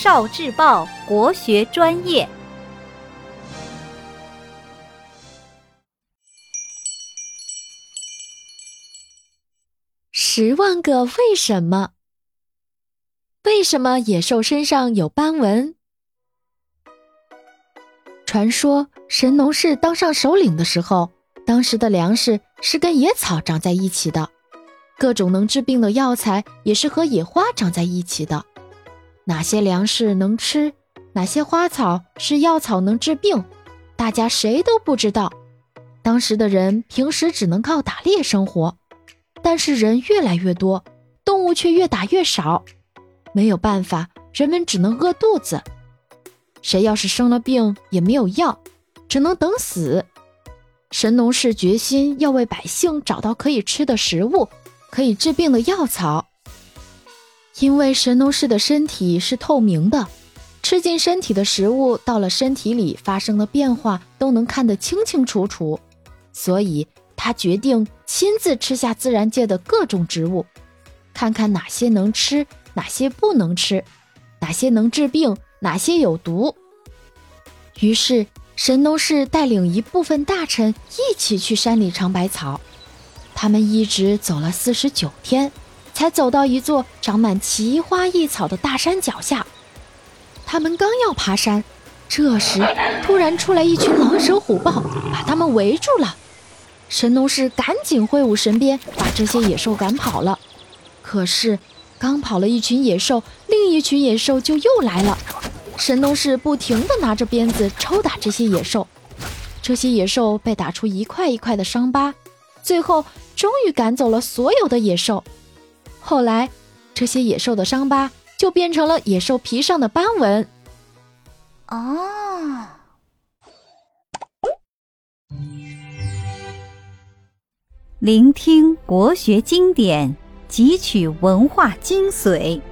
少智报国学专业。十万个为什么？为什么野兽身上有斑纹？传说神农氏当上首领的时候，当时的粮食是跟野草长在一起的，各种能治病的药材也是和野花长在一起的。哪些粮食能吃，哪些花草是药草能治病，大家谁都不知道。当时的人平时只能靠打猎生活，但是人越来越多，动物却越打越少，没有办法，人们只能饿肚子。谁要是生了病也没有药，只能等死。神农氏决心要为百姓找到可以吃的食物，可以治病的药草。因为神农氏的身体是透明的，吃进身体的食物到了身体里发生的变化都能看得清清楚楚，所以他决定亲自吃下自然界的各种植物，看看哪些能吃，哪些不能吃，哪些能治病。哪些有毒？于是神农氏带领一部分大臣一起去山里尝百草。他们一直走了四十九天，才走到一座长满奇花异草的大山脚下。他们刚要爬山，这时突然出来一群狼蛇虎豹，把他们围住了。神农氏赶紧挥舞神鞭，把这些野兽赶跑了。可是刚跑了一群野兽，另一群野兽就又来了。神农氏不停地拿着鞭子抽打这些野兽，这些野兽被打出一块一块的伤疤，最后终于赶走了所有的野兽。后来，这些野兽的伤疤就变成了野兽皮上的斑纹。哦，聆听国学经典，汲取文化精髓，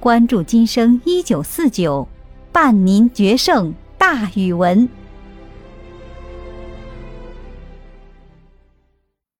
关注今生一九四九。伴您决胜大语文。